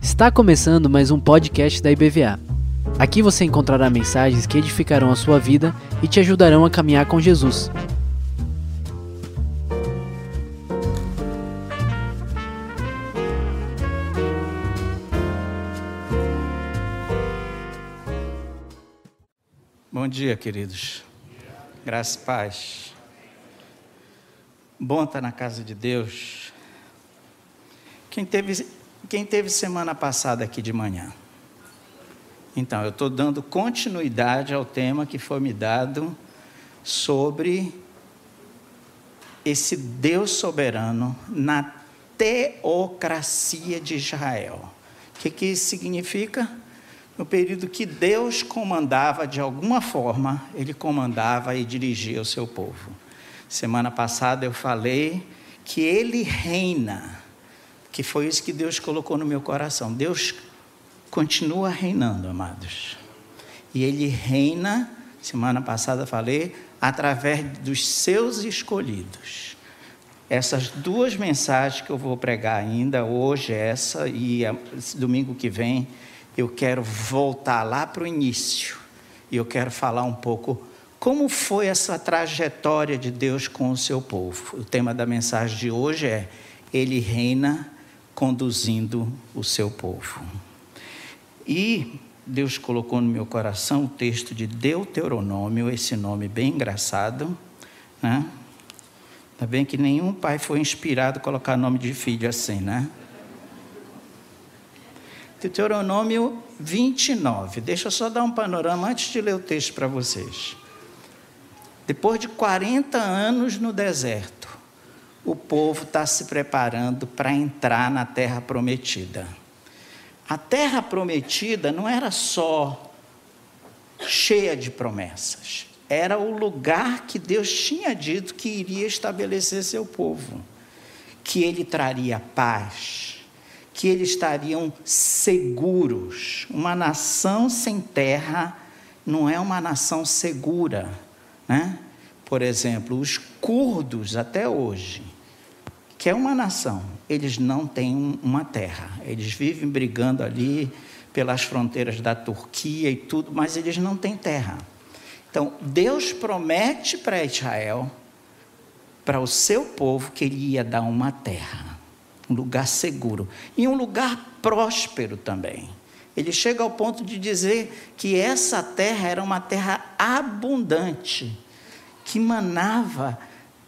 Está começando mais um podcast da IBVA. Aqui você encontrará mensagens que edificarão a sua vida e te ajudarão a caminhar com Jesus. Bom dia, queridos. Graça e paz. Bom estar na casa de Deus. Quem teve, quem teve semana passada aqui de manhã? Então, eu estou dando continuidade ao tema que foi me dado sobre esse Deus soberano na teocracia de Israel. O que, que isso significa? No período que Deus comandava de alguma forma, Ele comandava e dirigia o seu povo. Semana passada eu falei que Ele reina, que foi isso que Deus colocou no meu coração. Deus continua reinando, amados. E Ele reina, semana passada falei, através dos seus escolhidos. Essas duas mensagens que eu vou pregar ainda, hoje essa e domingo que vem, eu quero voltar lá para o início e eu quero falar um pouco como foi essa trajetória de Deus com o seu povo. O tema da mensagem de hoje é Ele reina conduzindo o seu povo. E Deus colocou no meu coração o texto de Deuteronômio, esse nome bem engraçado, né? Ainda bem que nenhum pai foi inspirado a colocar nome de filho assim, né? Deuteronômio 29. Deixa eu só dar um panorama antes de ler o texto para vocês. Depois de 40 anos no deserto, o povo está se preparando para entrar na terra prometida. A terra prometida não era só cheia de promessas, era o lugar que Deus tinha dito que iria estabelecer seu povo, que ele traria paz, que eles estariam seguros. Uma nação sem terra não é uma nação segura. Né? Por exemplo, os curdos, até hoje, que é uma nação, eles não têm uma terra. Eles vivem brigando ali pelas fronteiras da Turquia e tudo, mas eles não têm terra. Então, Deus promete para Israel, para o seu povo, que ele ia dar uma terra um lugar seguro e um lugar próspero também. Ele chega ao ponto de dizer que essa terra era uma terra abundante, que manava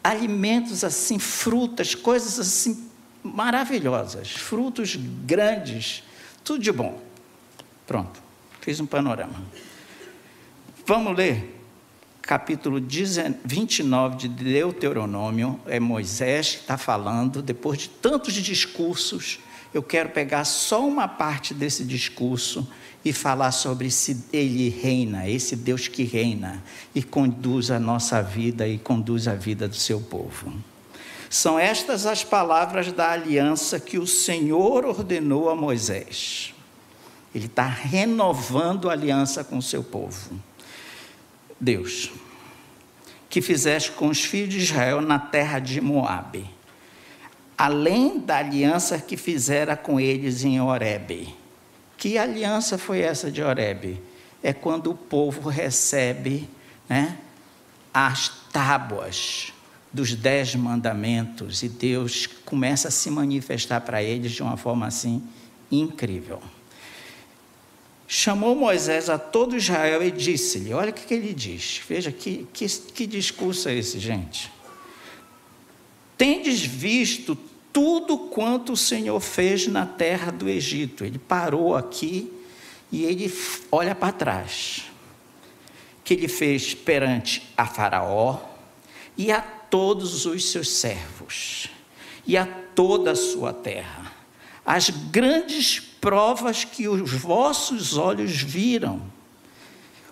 alimentos assim, frutas, coisas assim maravilhosas, frutos grandes, tudo de bom. Pronto, fiz um panorama. Vamos ler capítulo 29 de Deuteronômio, é Moisés que está falando, depois de tantos discursos, eu quero pegar só uma parte desse discurso e falar sobre se ele reina, esse Deus que reina e conduz a nossa vida e conduz a vida do seu povo. São estas as palavras da aliança que o Senhor ordenou a Moisés. Ele está renovando a aliança com o seu povo. Deus, que fizeste com os filhos de Israel na terra de Moabe, além da aliança que fizera com eles em Horebe. Que aliança foi essa de Horebe? É quando o povo recebe né, as tábuas dos dez mandamentos e Deus começa a se manifestar para eles de uma forma assim incrível chamou Moisés a todo Israel e disse-lhe: Olha o que, que, ele diz, veja que, que, que discurso é esse, gente. Tendes visto tudo quanto o Senhor fez na terra do Egito. Ele parou aqui e ele olha para trás. Que ele fez perante a Faraó e a todos os seus servos e a toda a sua terra. As grandes provas que os vossos olhos viram,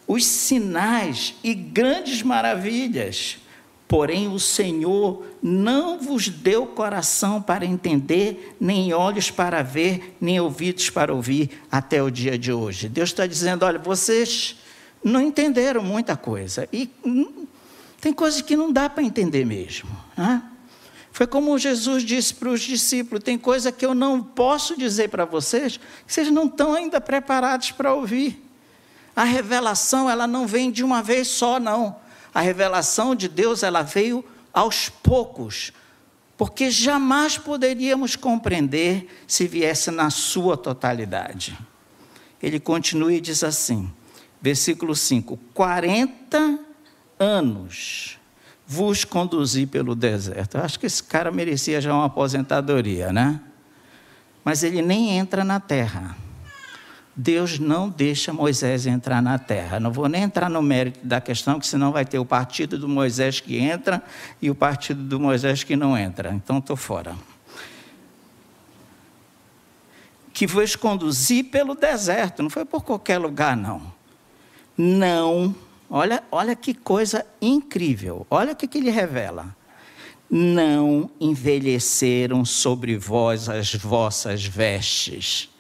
os sinais e grandes maravilhas. Porém, o Senhor não vos deu coração para entender, nem olhos para ver, nem ouvidos para ouvir, até o dia de hoje. Deus está dizendo: olha, vocês não entenderam muita coisa. E tem coisas que não dá para entender mesmo. Né? Foi como Jesus disse para os discípulos: tem coisa que eu não posso dizer para vocês, que vocês não estão ainda preparados para ouvir. A revelação, ela não vem de uma vez só, não. A revelação de Deus, ela veio aos poucos, porque jamais poderíamos compreender se viesse na sua totalidade. Ele continua e diz assim, versículo 5: 40 anos vos conduzi pelo deserto. Eu acho que esse cara merecia já uma aposentadoria, né? Mas ele nem entra na terra. Deus não deixa Moisés entrar na terra. Não vou nem entrar no mérito da questão, que senão vai ter o partido do Moisés que entra e o partido do Moisés que não entra. Então estou fora. Que vos conduzi pelo deserto, não foi por qualquer lugar, não. Não Olha, olha que coisa incrível. Olha o que, que ele revela. Não envelheceram sobre vós as vossas vestes.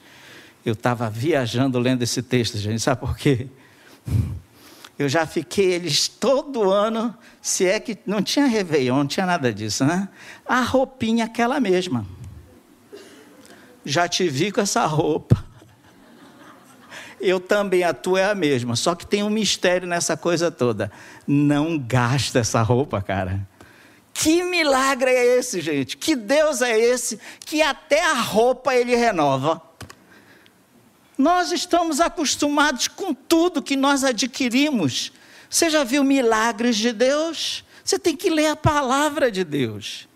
Eu estava viajando lendo esse texto, gente, sabe por quê? Eu já fiquei eles todo ano, se é que não tinha Réveillon, não tinha nada disso, né? A roupinha aquela mesma. Já te vi com essa roupa eu também, a tua é a mesma. Só que tem um mistério nessa coisa toda. Não gasta essa roupa, cara. Que milagre é esse, gente? Que Deus é esse que até a roupa ele renova? Nós estamos acostumados com tudo que nós adquirimos. Você já viu milagres de Deus? Você tem que ler a palavra de Deus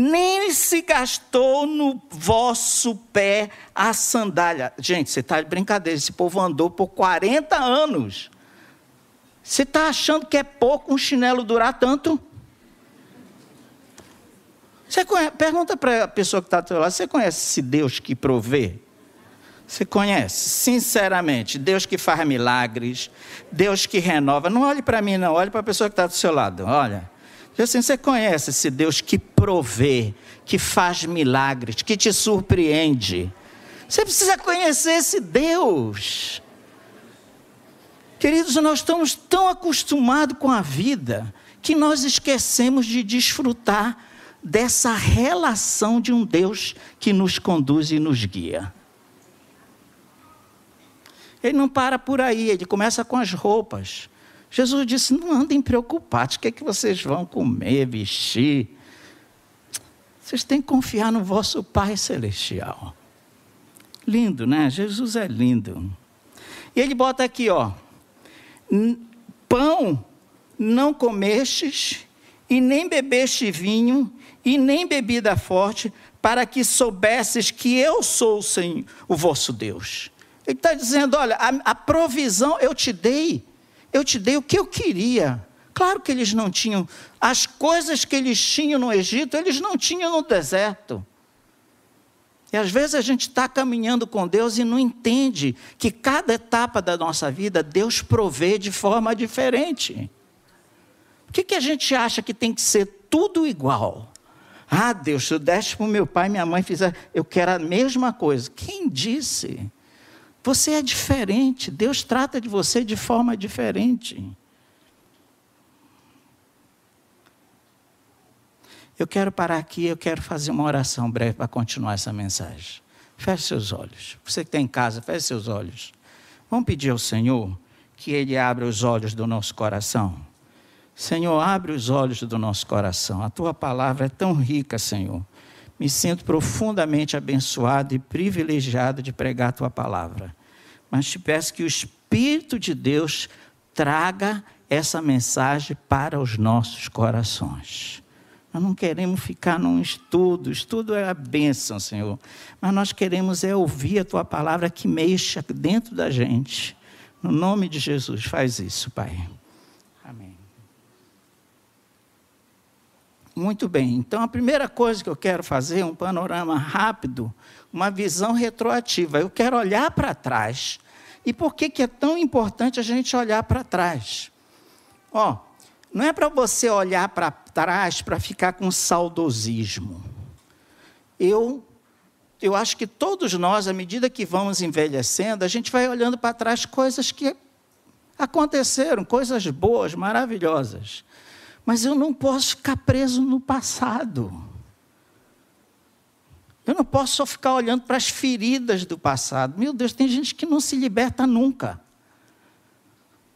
nem se gastou no vosso pé a sandália. Gente, você está de brincadeira, esse povo andou por 40 anos. Você está achando que é pouco um chinelo durar tanto? Você conhece, pergunta para a pessoa que está lado: você conhece esse Deus que provê? Você conhece? Sinceramente, Deus que faz milagres, Deus que renova. Não olhe para mim, não, olhe para a pessoa que está do seu lado. Olha. Assim, você conhece esse Deus que provê, que faz milagres, que te surpreende. Você precisa conhecer esse Deus. Queridos, nós estamos tão acostumados com a vida que nós esquecemos de desfrutar dessa relação de um Deus que nos conduz e nos guia. Ele não para por aí, ele começa com as roupas. Jesus disse: Não andem preocupados, o que é que vocês vão comer, vestir? Vocês têm que confiar no vosso Pai Celestial. Lindo, né? Jesus é lindo. E ele bota aqui, ó. Pão não comestes, e nem bebeste vinho, e nem bebida forte, para que soubesses que eu sou o Senhor, o vosso Deus. Ele está dizendo: olha, a, a provisão eu te dei eu te dei o que eu queria. Claro que eles não tinham. As coisas que eles tinham no Egito, eles não tinham no deserto. E às vezes a gente está caminhando com Deus e não entende que cada etapa da nossa vida Deus provê de forma diferente. Por que, que a gente acha que tem que ser tudo igual? Ah, Deus, se eu deste para o meu pai e minha mãe fizer, eu quero a mesma coisa. Quem disse? Você é diferente, Deus trata de você de forma diferente. Eu quero parar aqui, eu quero fazer uma oração breve para continuar essa mensagem. Feche seus olhos. Você que está em casa, feche seus olhos. Vamos pedir ao Senhor que Ele abra os olhos do nosso coração. Senhor, abre os olhos do nosso coração. A tua palavra é tão rica, Senhor me sinto profundamente abençoado e privilegiado de pregar a tua palavra. Mas te peço que o Espírito de Deus traga essa mensagem para os nossos corações. Nós não queremos ficar num estudo, estudo é a bênção, Senhor. Mas nós queremos é ouvir a tua palavra que mexa dentro da gente. No nome de Jesus, faz isso, Pai. Muito bem, então a primeira coisa que eu quero fazer é um panorama rápido, uma visão retroativa. Eu quero olhar para trás. E por que, que é tão importante a gente olhar para trás? Ó, não é para você olhar para trás para ficar com saudosismo. Eu, eu acho que todos nós, à medida que vamos envelhecendo, a gente vai olhando para trás coisas que aconteceram, coisas boas, maravilhosas. Mas eu não posso ficar preso no passado. Eu não posso só ficar olhando para as feridas do passado. Meu Deus, tem gente que não se liberta nunca.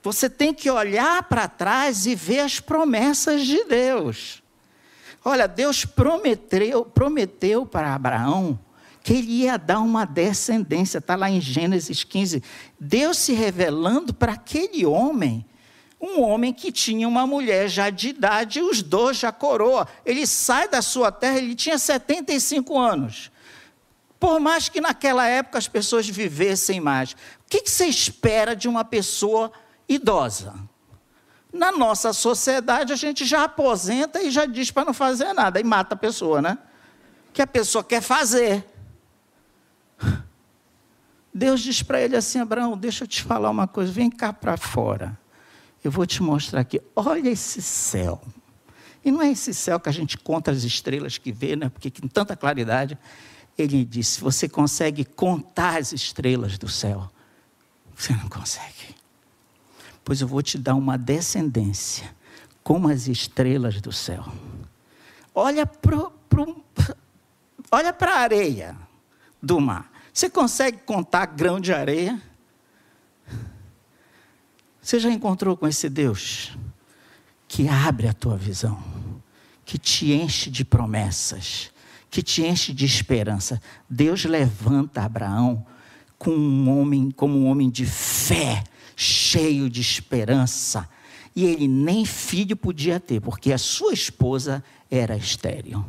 Você tem que olhar para trás e ver as promessas de Deus. Olha, Deus prometeu, prometeu para Abraão que ele ia dar uma descendência, está lá em Gênesis 15. Deus se revelando para aquele homem, um homem que tinha uma mulher já de idade, e os dois já coroa. Ele sai da sua terra, ele tinha 75 anos. Por mais que naquela época as pessoas vivessem mais, o que, você espera de uma pessoa idosa. Na nossa sociedade, a gente já aposenta e já diz para não fazer nada, e mata a pessoa, né? Que a pessoa quer fazer. Deus diz para ele assim: Abraão, deixa eu te falar uma coisa, vem cá para fora. Eu vou te mostrar aqui. Olha esse céu. E não é esse céu que a gente conta as estrelas que vê, né? Porque com tanta claridade. Ele disse: Você consegue contar as estrelas do céu? Você não consegue pois eu vou te dar uma descendência como as estrelas do céu. Olha para olha a areia do mar. Você consegue contar grão de areia? Você já encontrou com esse Deus que abre a tua visão, que te enche de promessas, que te enche de esperança? Deus levanta Abraão como um homem, como um homem de fé, cheio de esperança. E ele nem filho podia ter, porque a sua esposa era estéril.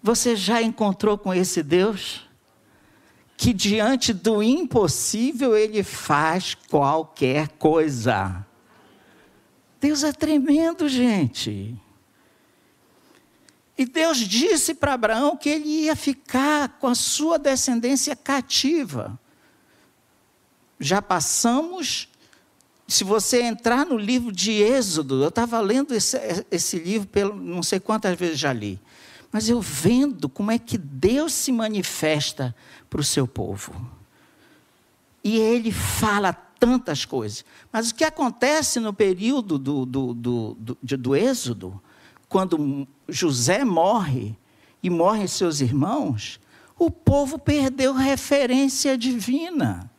Você já encontrou com esse Deus? Que diante do impossível ele faz qualquer coisa. Deus é tremendo, gente. E Deus disse para Abraão que ele ia ficar com a sua descendência cativa. Já passamos se você entrar no livro de Êxodo, eu estava lendo esse, esse livro, pelo, não sei quantas vezes já li, mas eu vendo como é que Deus se manifesta para o seu povo. E ele fala tantas coisas. Mas o que acontece no período do, do, do, do, do Êxodo, quando José morre e morrem seus irmãos, o povo perdeu referência divina.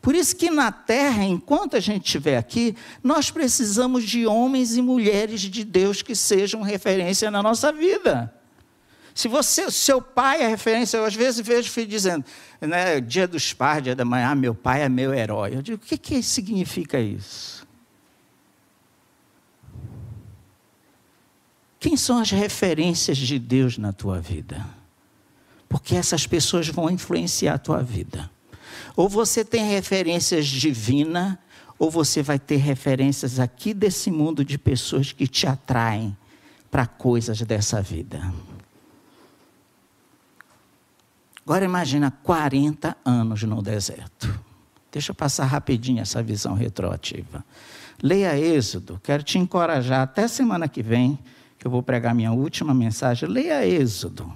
Por isso que na terra, enquanto a gente estiver aqui, nós precisamos de homens e mulheres de Deus que sejam referência na nossa vida. Se você, seu pai é referência, eu às vezes vejo filho dizendo, né, dia dos pais, dia da manhã, ah, meu pai é meu herói. Eu digo, o que, que significa isso? Quem são as referências de Deus na tua vida? Porque essas pessoas vão influenciar a tua vida. Ou você tem referências divinas, ou você vai ter referências aqui desse mundo de pessoas que te atraem para coisas dessa vida. Agora imagina 40 anos no deserto. Deixa eu passar rapidinho essa visão retroativa. Leia Êxodo, quero te encorajar até semana que vem, que eu vou pregar minha última mensagem. Leia Êxodo,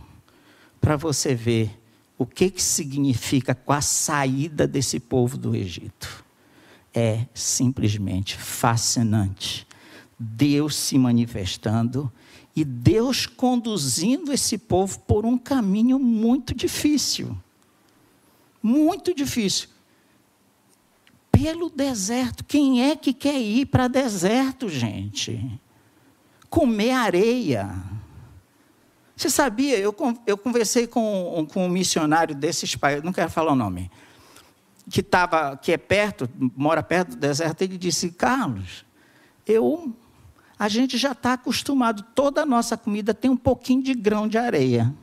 para você ver o que, que significa com a saída desse povo do Egito. É simplesmente fascinante. Deus se manifestando e Deus conduzindo esse povo por um caminho muito difícil. Muito difícil. Pelo deserto. Quem é que quer ir para deserto, gente? Comer areia você sabia, eu, eu conversei com, com um missionário desses países, não quero falar o nome, que, tava, que é perto, mora perto do deserto, ele disse, Carlos, eu, a gente já está acostumado, toda a nossa comida tem um pouquinho de grão de areia.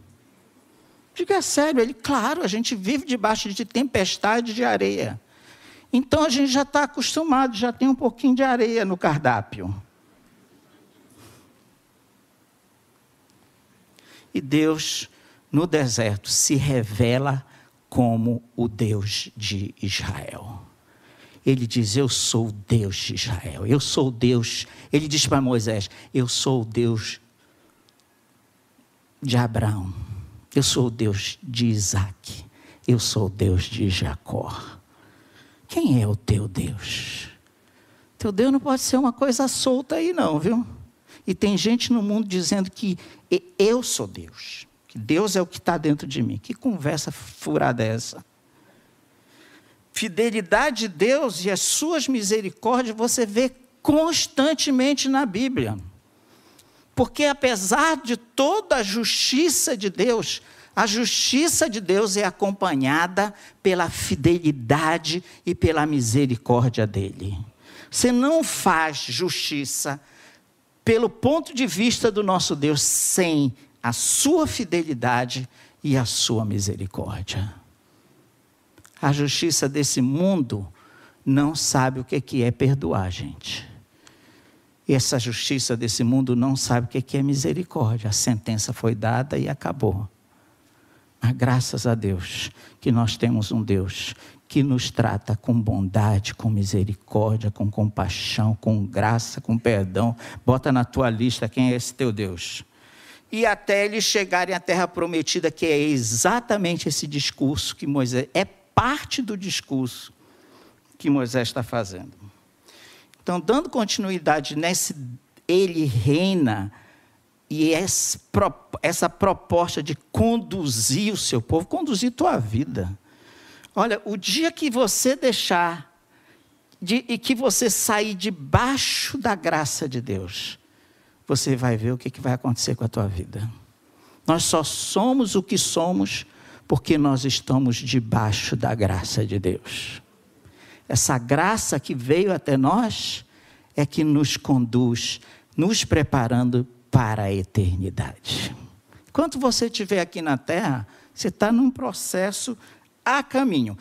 Diga é sério, ele, claro, a gente vive debaixo de tempestade de areia. Então a gente já está acostumado, já tem um pouquinho de areia no cardápio. E Deus, no deserto, se revela como o Deus de Israel. Ele diz: Eu sou o Deus de Israel. Eu sou o Deus. Ele diz para Moisés: Eu sou o Deus de Abraão. Eu sou o Deus de Isaac. Eu sou o Deus de Jacó. Quem é o teu Deus? Teu Deus não pode ser uma coisa solta aí, não, viu? E tem gente no mundo dizendo que eu sou Deus, que Deus é o que está dentro de mim. Que conversa furada é essa? Fidelidade de Deus e as suas misericórdias você vê constantemente na Bíblia. Porque apesar de toda a justiça de Deus, a justiça de Deus é acompanhada pela fidelidade e pela misericórdia dele. Você não faz justiça pelo ponto de vista do nosso Deus sem a sua fidelidade e a sua misericórdia. A justiça desse mundo não sabe o que é perdoar, gente. E essa justiça desse mundo não sabe o que é misericórdia. A sentença foi dada e acabou. Mas graças a Deus que nós temos um Deus que nos trata com bondade, com misericórdia, com compaixão, com graça, com perdão. Bota na tua lista quem é esse teu Deus. E até eles chegarem à terra prometida, que é exatamente esse discurso que Moisés é parte do discurso que Moisés está fazendo. Então, dando continuidade nesse ele reina e essa proposta de conduzir o seu povo, conduzir tua vida Olha, o dia que você deixar de, e que você sair debaixo da graça de Deus, você vai ver o que, que vai acontecer com a tua vida. Nós só somos o que somos porque nós estamos debaixo da graça de Deus. Essa graça que veio até nós é que nos conduz, nos preparando para a eternidade. Enquanto você estiver aqui na terra, você está num processo há caminho.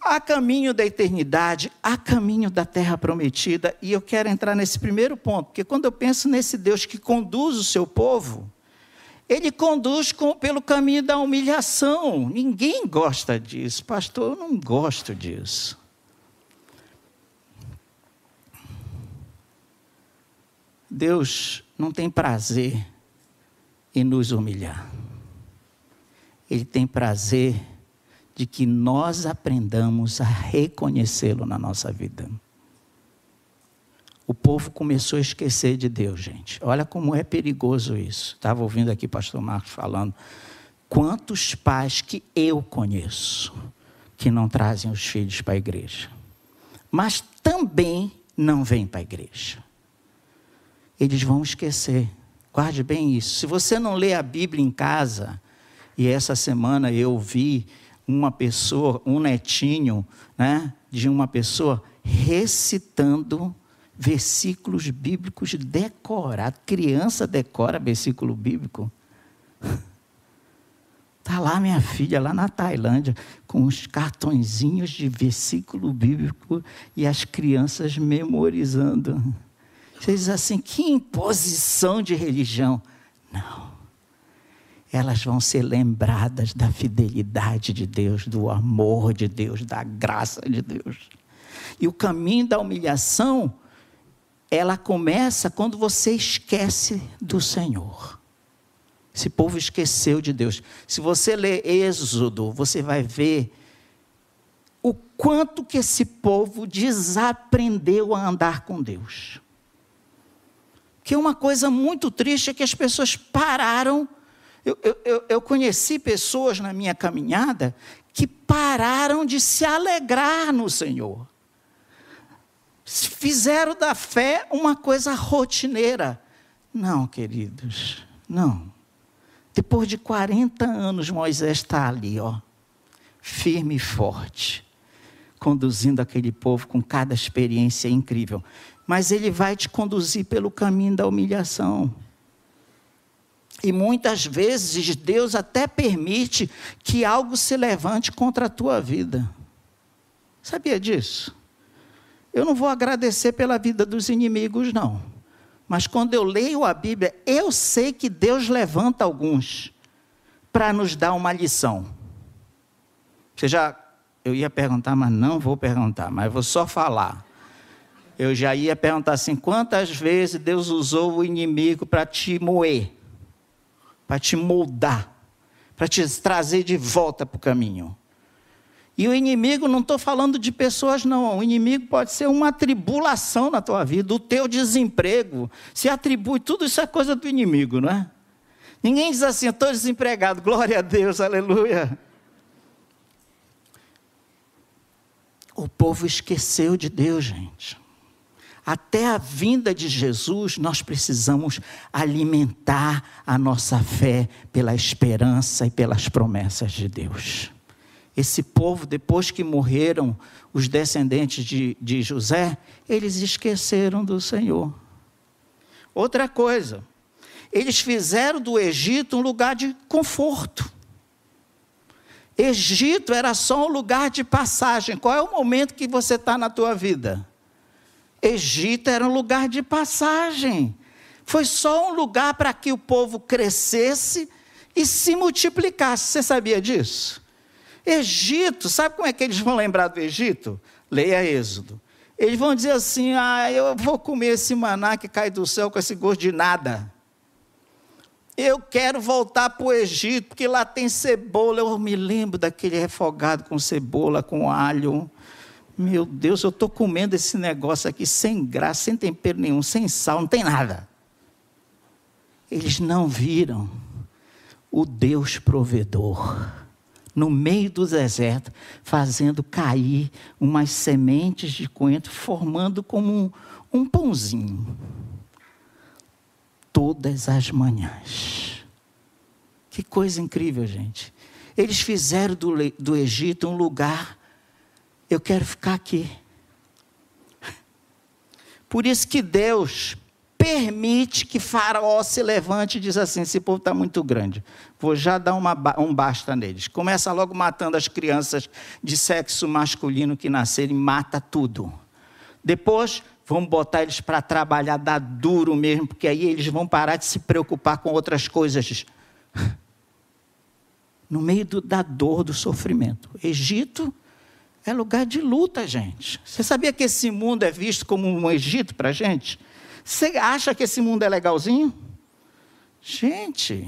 Há caminho da eternidade, há caminho da terra prometida, e eu quero entrar nesse primeiro ponto, porque quando eu penso nesse Deus que conduz o seu povo, ele conduz com, pelo caminho da humilhação. Ninguém gosta disso, pastor, eu não gosto disso. Deus não tem prazer em nos humilhar. Ele tem prazer de que nós aprendamos a reconhecê-lo na nossa vida. O povo começou a esquecer de Deus, gente. Olha como é perigoso isso. Estava ouvindo aqui o pastor Marcos falando. Quantos pais que eu conheço que não trazem os filhos para a igreja, mas também não vêm para a igreja. Eles vão esquecer. Guarde bem isso. Se você não lê a Bíblia em casa, e essa semana eu vi uma pessoa, um netinho, né, de uma pessoa recitando versículos bíblicos decorados. Criança decora versículo bíblico. Está lá minha filha, lá na Tailândia, com os cartõezinhos de versículo bíblico e as crianças memorizando. Você diz assim, que imposição de religião. Não elas vão ser lembradas da fidelidade de Deus, do amor de Deus, da graça de Deus. E o caminho da humilhação, ela começa quando você esquece do Senhor. Esse povo esqueceu de Deus. Se você ler Êxodo, você vai ver o quanto que esse povo desaprendeu a andar com Deus. Que uma coisa muito triste é que as pessoas pararam eu, eu, eu conheci pessoas na minha caminhada que pararam de se alegrar no Senhor. Fizeram da fé uma coisa rotineira. Não, queridos, não. Depois de 40 anos, Moisés está ali, ó, firme e forte, conduzindo aquele povo com cada experiência incrível. Mas ele vai te conduzir pelo caminho da humilhação. E muitas vezes Deus até permite que algo se levante contra a tua vida. Sabia disso? Eu não vou agradecer pela vida dos inimigos, não. Mas quando eu leio a Bíblia, eu sei que Deus levanta alguns para nos dar uma lição. Você já. Eu ia perguntar, mas não vou perguntar, mas vou só falar. Eu já ia perguntar assim: quantas vezes Deus usou o inimigo para te moer? para te moldar, para te trazer de volta para o caminho. E o inimigo, não estou falando de pessoas, não. O inimigo pode ser uma tribulação na tua vida, o teu desemprego. Se atribui, tudo isso é coisa do inimigo, não é? Ninguém diz assim, estou desempregado, glória a Deus, aleluia. O povo esqueceu de Deus, gente. Até a vinda de Jesus, nós precisamos alimentar a nossa fé pela esperança e pelas promessas de Deus. Esse povo, depois que morreram os descendentes de, de José, eles esqueceram do Senhor. Outra coisa, eles fizeram do Egito um lugar de conforto. Egito era só um lugar de passagem. Qual é o momento que você está na tua vida? Egito era um lugar de passagem. Foi só um lugar para que o povo crescesse e se multiplicasse. Você sabia disso? Egito, sabe como é que eles vão lembrar do Egito? Leia Êxodo. Eles vão dizer assim: ah, eu vou comer esse maná que cai do céu com esse gosto de nada. Eu quero voltar para o Egito, porque lá tem cebola. Eu me lembro daquele refogado com cebola, com alho. Meu Deus, eu estou comendo esse negócio aqui sem graça, sem tempero nenhum, sem sal, não tem nada. Eles não viram o Deus provedor no meio do deserto, fazendo cair umas sementes de coentro, formando como um, um pãozinho todas as manhãs. Que coisa incrível, gente. Eles fizeram do, do Egito um lugar, eu quero ficar aqui. Por isso que Deus permite que Faraó se levante e diz assim: esse povo está muito grande, vou já dar uma, um basta neles. Começa logo matando as crianças de sexo masculino que nascerem, mata tudo. Depois Vamos botar eles para trabalhar, dar duro mesmo, porque aí eles vão parar de se preocupar com outras coisas. No meio do, da dor, do sofrimento. Egito é lugar de luta, gente. Você sabia que esse mundo é visto como um Egito para gente? Você acha que esse mundo é legalzinho? Gente,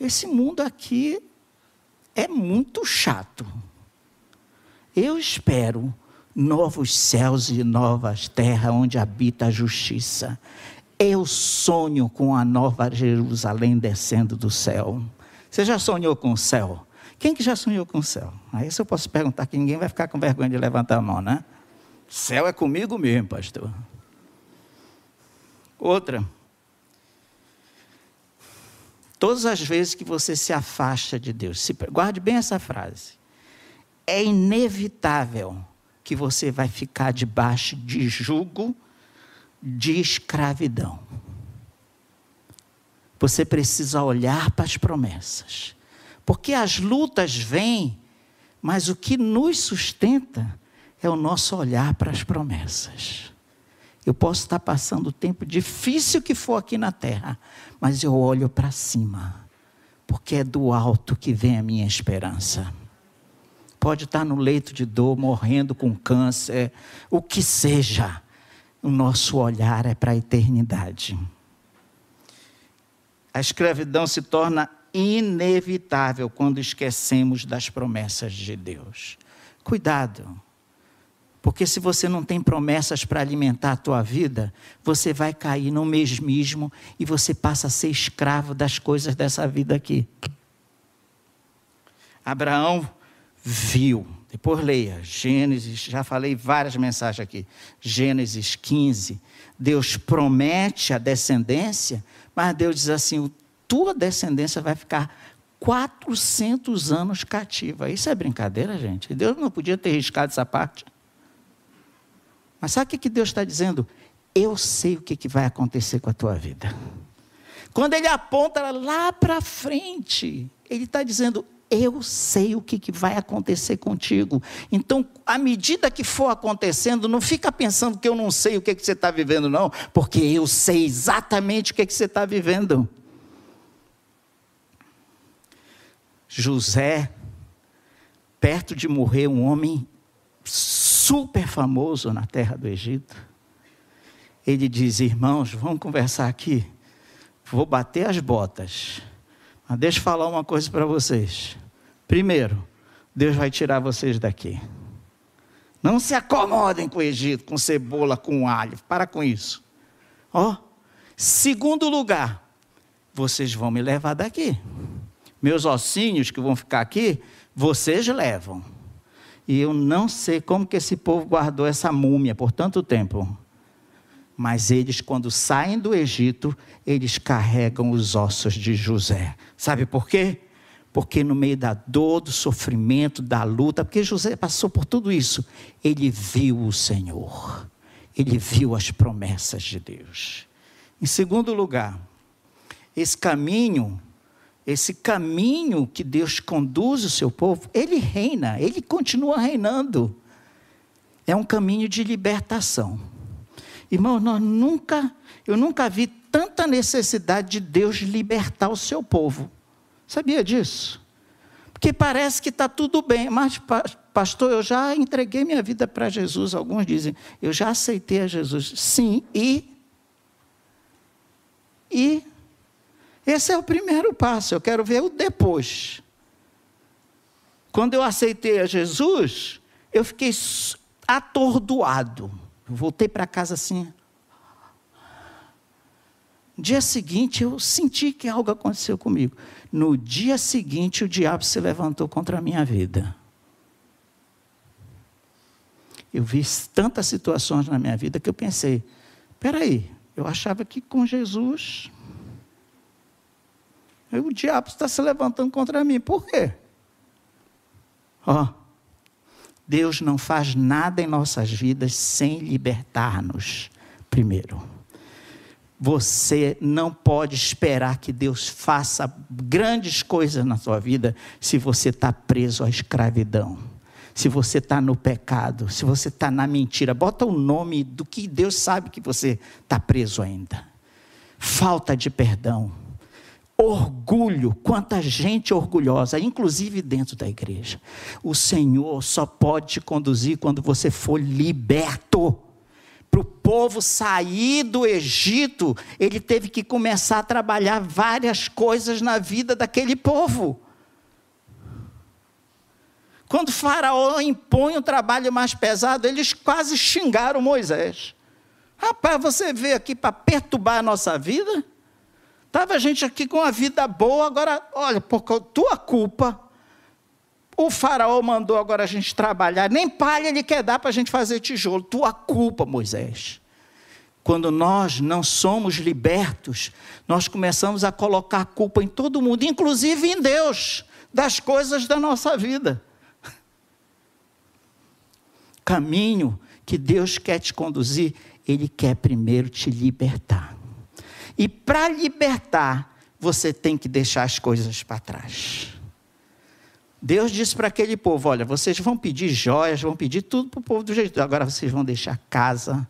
esse mundo aqui é muito chato. Eu espero novos céus e novas terras onde habita a justiça. Eu sonho com a nova Jerusalém descendo do céu. Você já sonhou com o céu? Quem que já sonhou com o céu? Aí se eu posso perguntar que ninguém vai ficar com vergonha de levantar a mão, né? Céu é comigo mesmo, pastor. Outra. Todas as vezes que você se afasta de Deus, se, guarde bem essa frase. É inevitável que você vai ficar debaixo de jugo de escravidão. Você precisa olhar para as promessas. Porque as lutas vêm, mas o que nos sustenta é o nosso olhar para as promessas. Eu posso estar passando o tempo difícil que for aqui na terra, mas eu olho para cima, porque é do alto que vem a minha esperança pode estar no leito de dor, morrendo com câncer, o que seja, o nosso olhar é para a eternidade. A escravidão se torna inevitável quando esquecemos das promessas de Deus. Cuidado, porque se você não tem promessas para alimentar a tua vida, você vai cair no mesmismo e você passa a ser escravo das coisas dessa vida aqui. Abraão viu. Depois leia Gênesis, já falei várias mensagens aqui. Gênesis 15. Deus promete a descendência, mas Deus diz assim: tua descendência vai ficar 400 anos cativa. Isso é brincadeira, gente? Deus não podia ter riscado essa parte. Mas sabe o que Deus está dizendo? Eu sei o que vai acontecer com a tua vida. Quando ele aponta lá para frente, ele está dizendo: eu sei o que, vai acontecer contigo. Então, à medida que for acontecendo, não fica pensando que eu não sei o que, você está vivendo, não, porque eu sei exatamente o que você está vivendo. José, perto de morrer, um homem super famoso na terra do Egito, ele diz: Irmãos, vamos conversar aqui. Vou bater as botas. Mas deixa eu falar uma coisa para vocês. Primeiro, Deus vai tirar vocês daqui. Não se acomodem com o Egito, com cebola, com alho. Para com isso. Ó, segundo lugar, vocês vão me levar daqui. Meus ossinhos que vão ficar aqui, vocês levam. E eu não sei como que esse povo guardou essa múmia por tanto tempo. Mas eles, quando saem do Egito, eles carregam os ossos de José. Sabe por quê? Porque no meio da dor, do sofrimento, da luta, porque José passou por tudo isso, ele viu o Senhor. Ele viu as promessas de Deus. Em segundo lugar, esse caminho, esse caminho que Deus conduz o seu povo, ele reina, ele continua reinando. É um caminho de libertação. Irmão, nós nunca, eu nunca vi tanta necessidade de Deus libertar o seu povo. Sabia disso? Porque parece que está tudo bem, mas, pastor, eu já entreguei minha vida para Jesus. Alguns dizem, eu já aceitei a Jesus. Sim, e. E. Esse é o primeiro passo, eu quero ver o depois. Quando eu aceitei a Jesus, eu fiquei atordoado. Eu voltei para casa assim. No dia seguinte, eu senti que algo aconteceu comigo. No dia seguinte, o diabo se levantou contra a minha vida. Eu vi tantas situações na minha vida que eu pensei: peraí, eu achava que com Jesus. O diabo está se levantando contra mim. Por quê? Ó, oh, Deus não faz nada em nossas vidas sem libertar-nos primeiro. Você não pode esperar que Deus faça grandes coisas na sua vida se você está preso à escravidão, se você está no pecado, se você está na mentira. Bota o nome do que Deus sabe que você está preso ainda. Falta de perdão orgulho, quanta gente orgulhosa, inclusive dentro da igreja. O Senhor só pode te conduzir quando você for liberto. Para o povo sair do Egito, ele teve que começar a trabalhar várias coisas na vida daquele povo. Quando Faraó impõe um trabalho mais pesado, eles quase xingaram Moisés. Rapaz, você veio aqui para perturbar a nossa vida? Estava a gente aqui com a vida boa, agora, olha, por tua culpa, o faraó mandou agora a gente trabalhar, nem palha ele quer dar para a gente fazer tijolo. Tua culpa, Moisés. Quando nós não somos libertos, nós começamos a colocar culpa em todo mundo, inclusive em Deus, das coisas da nossa vida. Caminho que Deus quer te conduzir, Ele quer primeiro te libertar. E para libertar, você tem que deixar as coisas para trás. Deus disse para aquele povo: Olha, vocês vão pedir joias, vão pedir tudo para o povo do jeito. Agora vocês vão deixar casa,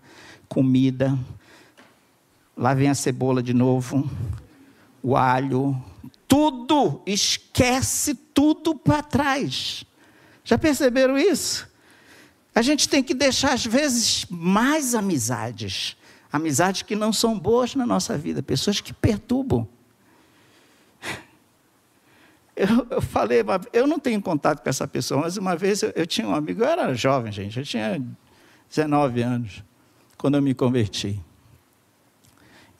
comida. Lá vem a cebola de novo, o alho, tudo. Esquece tudo para trás. Já perceberam isso? A gente tem que deixar, às vezes, mais amizades amizades que não são boas na nossa vida, pessoas que perturbam. Eu, eu falei, eu não tenho contato com essa pessoa, mas uma vez eu, eu tinha um amigo, eu era jovem, gente, eu tinha 19 anos, quando eu me converti.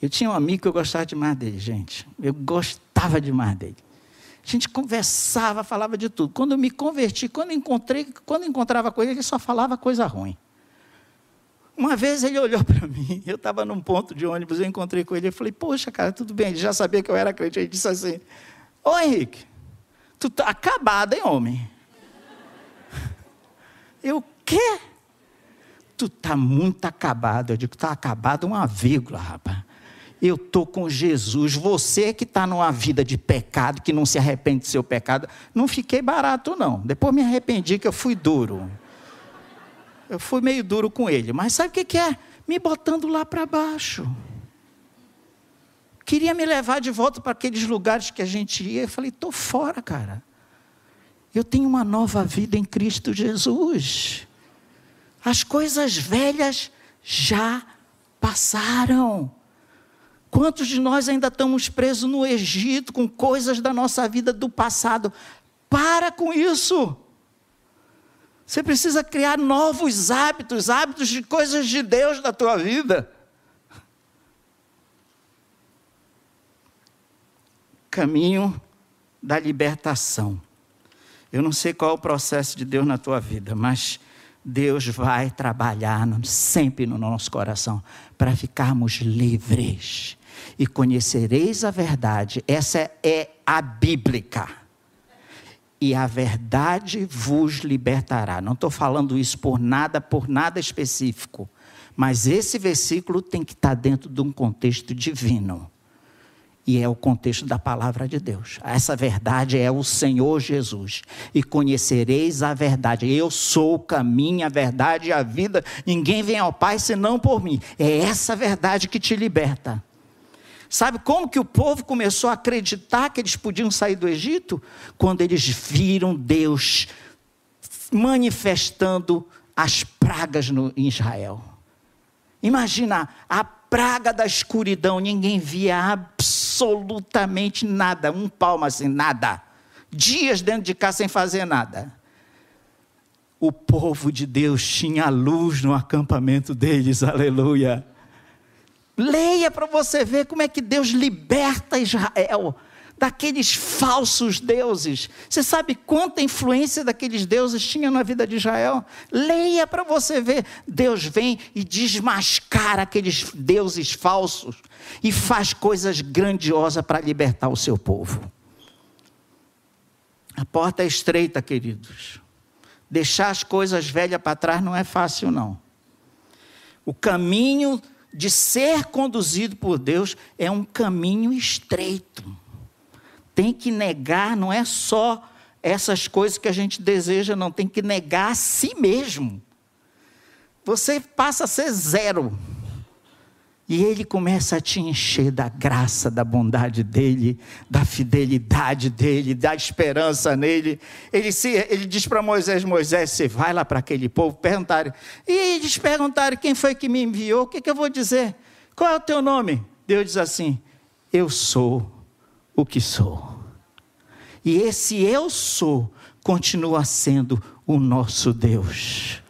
Eu tinha um amigo que eu gostava demais dele, gente. Eu gostava demais dele. A gente conversava, falava de tudo. Quando eu me converti, quando encontrei, quando encontrava com ele, ele só falava coisa ruim. Uma vez ele olhou para mim, eu estava num ponto de ônibus, eu encontrei com ele, eu falei, poxa, cara, tudo bem, ele já sabia que eu era crente, ele disse assim, ô Henrique, tu tá acabado, hein, homem? Eu, quê? Tu tá muito acabado. Eu digo, tá acabado uma vírgula, rapaz. Eu tô com Jesus. Você que está numa vida de pecado, que não se arrepende do seu pecado, não fiquei barato, não. Depois me arrependi que eu fui duro eu fui meio duro com ele, mas sabe o que, é? Me botando lá para baixo. Queria me levar de volta para aqueles lugares que a gente ia. Eu falei, estou fora, cara. Eu tenho uma nova vida em Cristo Jesus. As coisas velhas já passaram. Quantos de nós ainda estamos presos no Egito com coisas da nossa vida do passado? Para com isso. Você precisa criar novos hábitos, hábitos de coisas de Deus na tua vida. Caminho da libertação. Eu não sei qual é o processo de Deus na tua vida, mas Deus vai trabalhar sempre no nosso coração para ficarmos livres e conhecereis a verdade. Essa é a bíblica. E a verdade vos libertará. Não estou falando isso por nada, por nada específico. Mas esse versículo tem que estar dentro de um contexto divino. E é o contexto da palavra de Deus. Essa verdade é o Senhor Jesus. E conhecereis a verdade. Eu sou o caminho, a verdade e a vida. Ninguém vem ao Pai senão por mim. É essa verdade que te liberta. Sabe como que o povo começou a acreditar que eles podiam sair do Egito? Quando eles viram Deus manifestando as pragas no, em Israel. Imagina a praga da escuridão, ninguém via absolutamente nada, um palmo assim, nada. Dias dentro de casa sem fazer nada. O povo de Deus tinha luz no acampamento deles, aleluia. Leia para você ver como é que Deus liberta Israel daqueles falsos deuses. Você sabe quanta influência daqueles deuses tinha na vida de Israel? Leia para você ver. Deus vem e desmascara aqueles deuses falsos e faz coisas grandiosas para libertar o seu povo. A porta é estreita, queridos. Deixar as coisas velhas para trás não é fácil, não. O caminho de ser conduzido por Deus é um caminho estreito. Tem que negar, não é só essas coisas que a gente deseja, não, tem que negar a si mesmo. Você passa a ser zero. E ele começa a te encher da graça, da bondade dele, da fidelidade dele, da esperança nele. Ele, se, ele diz para Moisés: Moisés, você vai lá para aquele povo, perguntarem. E eles perguntaram quem foi que me enviou, o que, que eu vou dizer? Qual é o teu nome? Deus diz assim: Eu sou o que sou. E esse eu sou continua sendo o nosso Deus.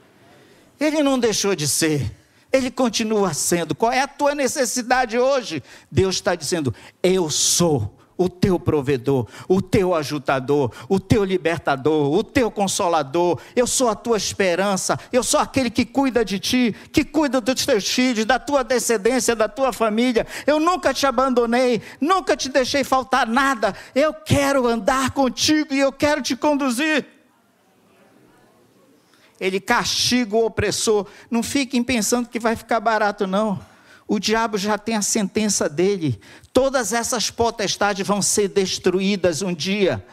Ele não deixou de ser. Ele continua sendo. Qual é a tua necessidade hoje? Deus está dizendo: Eu sou o teu provedor, o teu ajudador, o teu libertador, o teu consolador. Eu sou a tua esperança. Eu sou aquele que cuida de ti, que cuida dos teus filhos, da tua descendência, da tua família. Eu nunca te abandonei, nunca te deixei faltar nada. Eu quero andar contigo e eu quero te conduzir ele castiga o opressor. Não fiquem pensando que vai ficar barato, não. O diabo já tem a sentença dele. Todas essas potestades vão ser destruídas um dia.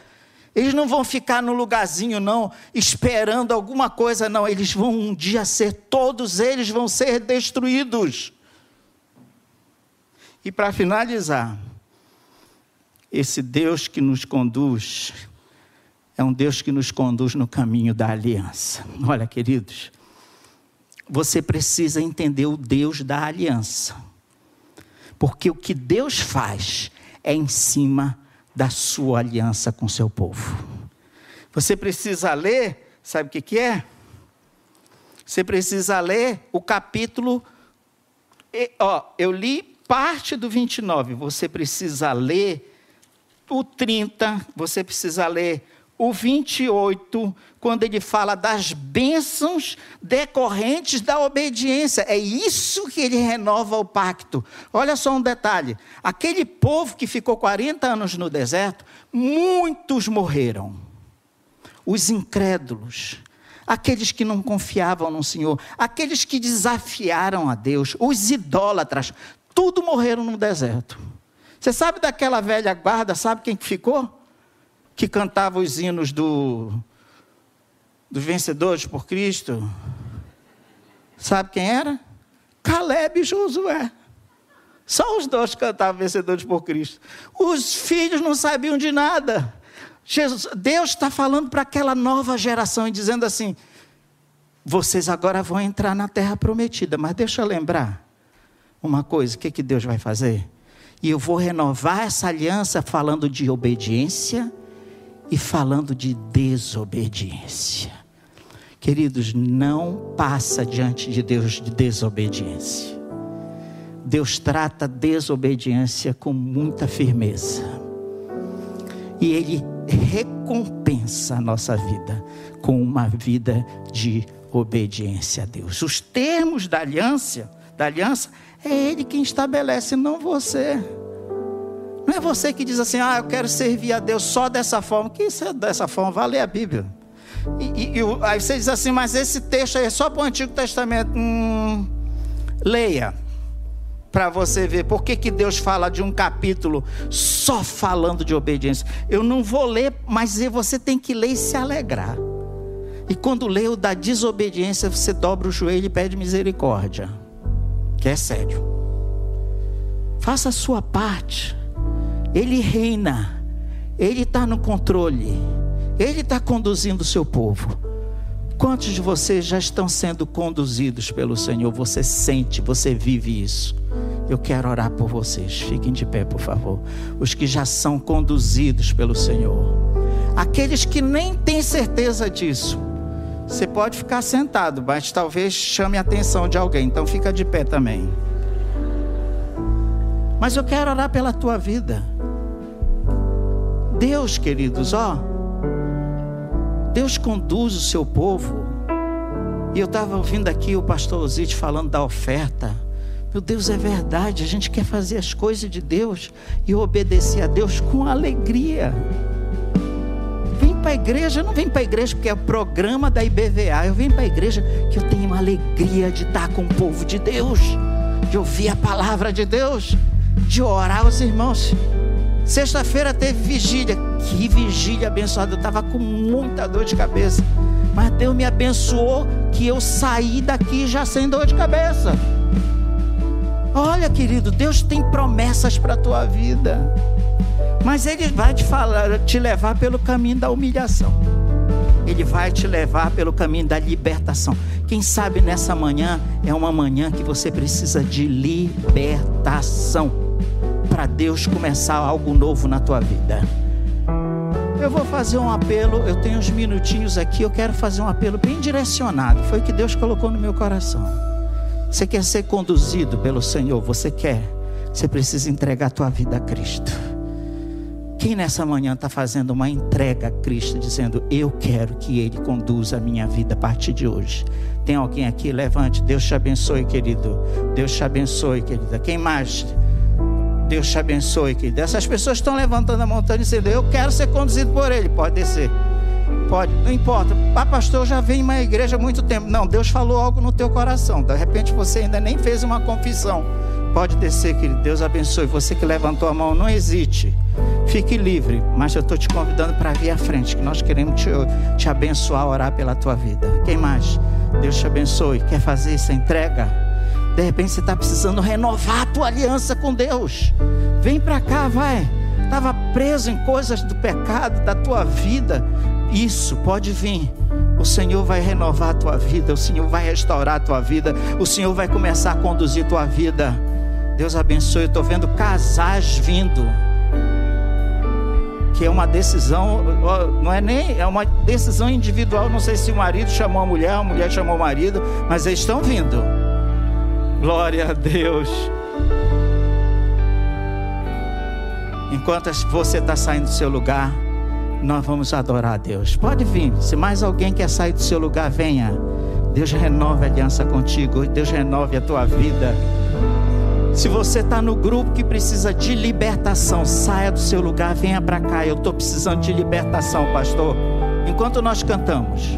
Eles não vão ficar no lugarzinho, não, esperando alguma coisa, não. Eles vão um dia ser, todos eles vão ser destruídos. E para finalizar, esse Deus que nos conduz, é um Deus que nos conduz no caminho da aliança. Olha, queridos, você precisa entender o Deus da aliança. Porque o que Deus faz é em cima da sua aliança com seu povo. Você precisa ler, sabe o que, que é? Você precisa ler o capítulo. Ó, eu li parte do 29, você precisa ler o 30, você precisa ler o 28, quando ele fala das bênçãos decorrentes da obediência. É isso que ele renova o pacto. Olha só um detalhe: aquele povo que ficou 40 anos no deserto, muitos morreram. Os incrédulos, aqueles que não confiavam no Senhor, aqueles que desafiaram a Deus, os idólatras, tudo morreram no deserto. Você sabe daquela velha guarda, sabe quem ficou? Que cantava os hinos do, dos vencedores por Cristo. Sabe quem era? Caleb e Josué. Só os dois cantavam vencedores por Cristo. Os filhos não sabiam de nada. Jesus, Deus está falando para aquela nova geração e dizendo assim: vocês agora vão entrar na terra prometida, mas deixa eu lembrar uma coisa: o que, que Deus vai fazer? E eu vou renovar essa aliança falando de obediência e falando de desobediência. Queridos, não passa diante de Deus de desobediência. Deus trata desobediência com muita firmeza. E Ele recompensa a nossa vida com uma vida de obediência a Deus. Os termos da aliança, da aliança, é Ele quem estabelece, não você. Não é você que diz assim, ah, eu quero servir a Deus só dessa forma. Que isso é dessa forma? Vai ler a Bíblia. E, e, e, aí você diz assim, mas esse texto aí é só para o Antigo Testamento. Hum, leia para você ver por que, que Deus fala de um capítulo só falando de obediência. Eu não vou ler, mas você tem que ler e se alegrar. E quando lê o da desobediência, você dobra o joelho e pede misericórdia. Que é sério. Faça a sua parte. Ele reina. Ele está no controle. Ele está conduzindo o seu povo. Quantos de vocês já estão sendo conduzidos pelo Senhor? Você sente, você vive isso. Eu quero orar por vocês. Fiquem de pé, por favor. Os que já são conduzidos pelo Senhor. Aqueles que nem têm certeza disso. Você pode ficar sentado, mas talvez chame a atenção de alguém. Então fica de pé também. Mas eu quero orar pela tua vida. Deus, queridos, ó. Deus conduz o seu povo. E eu estava ouvindo aqui o pastor Osite falando da oferta. Meu Deus, é verdade. A gente quer fazer as coisas de Deus e obedecer a Deus com alegria. Vem para a igreja, não vem para a igreja porque é o programa da IBVA. Eu venho para a igreja que eu tenho uma alegria de estar com o povo de Deus, de ouvir a palavra de Deus, de orar os irmãos. Sexta-feira teve vigília. Que vigília abençoada. Eu estava com muita dor de cabeça. Mas Deus me abençoou que eu saí daqui já sem dor de cabeça. Olha, querido, Deus tem promessas para a tua vida. Mas Ele vai te falar, te levar pelo caminho da humilhação. Ele vai te levar pelo caminho da libertação. Quem sabe nessa manhã é uma manhã que você precisa de libertação para Deus começar algo novo na tua vida. Eu vou fazer um apelo, eu tenho uns minutinhos aqui, eu quero fazer um apelo bem direcionado. Foi o que Deus colocou no meu coração. Você quer ser conduzido pelo Senhor? Você quer? Você precisa entregar a tua vida a Cristo. Quem nessa manhã está fazendo uma entrega a Cristo, dizendo: Eu quero que Ele conduza a minha vida a partir de hoje? Tem alguém aqui? Levante. Deus te abençoe, querido. Deus te abençoe, querida. Quem mais? Deus te abençoe, querido. Essas pessoas estão levantando a montanha e dizendo: Eu quero ser conduzido por Ele. Pode descer. Pode, não importa. Ah, pastor, eu já em uma igreja há muito tempo. Não, Deus falou algo no teu coração. De repente você ainda nem fez uma confissão. Pode descer, querido. Deus abençoe. Você que levantou a mão, não hesite. Fique livre. Mas eu estou te convidando para vir à frente, que nós queremos te, te abençoar, orar pela tua vida. Quem mais? Deus te abençoe. Quer fazer essa entrega? De repente você está precisando renovar a tua aliança com Deus. Vem para cá, vai. Estava preso em coisas do pecado, da tua vida. Isso, pode vir. O Senhor vai renovar a tua vida, o Senhor vai restaurar a tua vida, o Senhor vai começar a conduzir a tua vida. Deus abençoe. Eu estou vendo casais vindo. Que é uma decisão, não é nem, é uma decisão individual. Não sei se o marido chamou a mulher, a mulher chamou o marido, mas eles estão vindo. Glória a Deus. Enquanto você está saindo do seu lugar, nós vamos adorar a Deus. Pode vir. Se mais alguém quer sair do seu lugar, venha. Deus renove a aliança contigo. Deus renove a tua vida. Se você está no grupo que precisa de libertação, saia do seu lugar, venha para cá. Eu estou precisando de libertação, pastor. Enquanto nós cantamos.